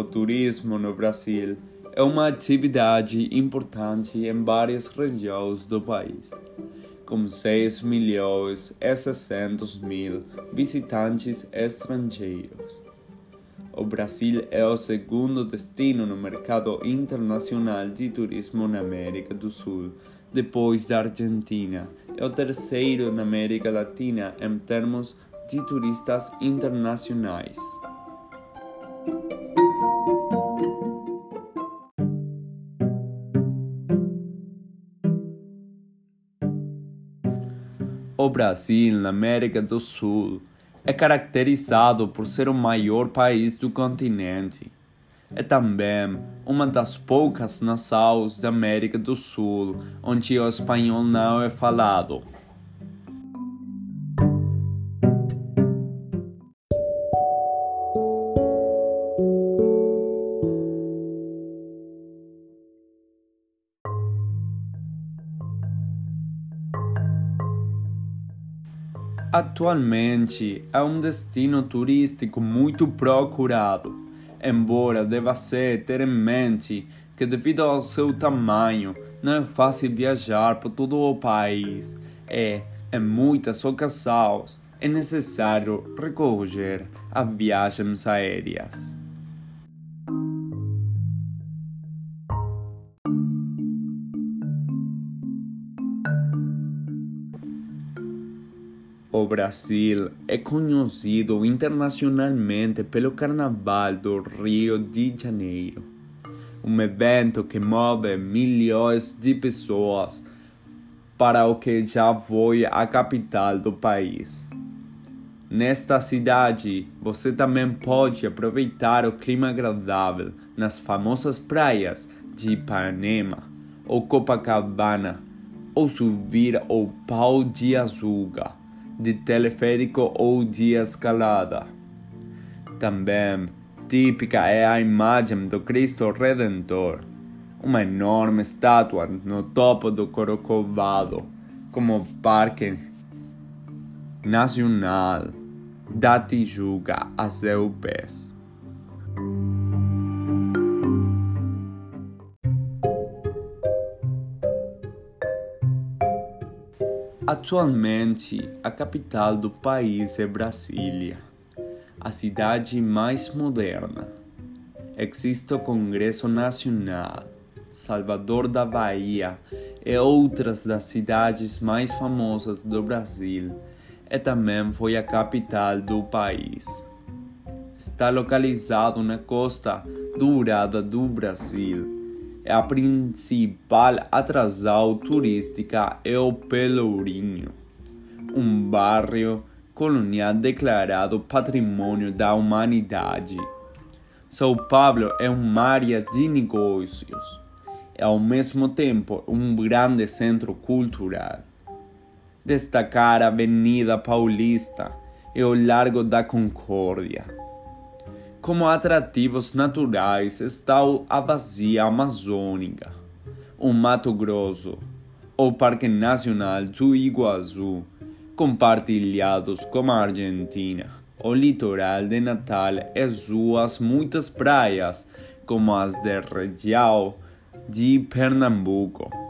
O turismo no Brasil é uma atividade importante em várias regiões do país, com 6 milhões e 600 mil visitantes estrangeiros. O Brasil é o segundo destino no mercado internacional de turismo na América do Sul, depois da Argentina, e o terceiro na América Latina em termos de turistas internacionais. O Brasil, na América do Sul, é caracterizado por ser o maior país do continente. É também uma das poucas nações da América do Sul onde o espanhol não é falado. Atualmente é um destino turístico muito procurado, embora deva ser ter em mente que, devido ao seu tamanho, não é fácil viajar por todo o país e, em muitas ocasiões, é necessário recorrer a viagens aéreas. O Brasil é conhecido internacionalmente pelo Carnaval do Rio de Janeiro, um evento que move milhões de pessoas para o que já foi a capital do país. Nesta cidade, você também pode aproveitar o clima agradável nas famosas praias de Ipanema ou Copacabana ou subir ao Pau de Açúcar de teleférico ou de escalada. Também típica é a imagem do Cristo Redentor, uma enorme estátua no topo do Corcovado, como Parque Nacional da Tijuca a seu pés. Atualmente, a capital do país é Brasília, a cidade mais moderna. Existe o Congresso Nacional, Salvador da Bahia e outras das cidades mais famosas do Brasil, e também foi a capital do país. Está localizado na costa dourada do Brasil a principal atração turística é o Pelourinho, um bairro colonial declarado Patrimônio da Humanidade. São Paulo é uma área de negócios e, ao mesmo tempo, um grande centro cultural. Destacar a Avenida Paulista e o Largo da Concórdia como atrativos naturais está a Bacia Amazônica, o Mato Grosso, o Parque Nacional do Iguaçu, compartilhados com a Argentina, o litoral de Natal e suas muitas praias, como as da região de Pernambuco.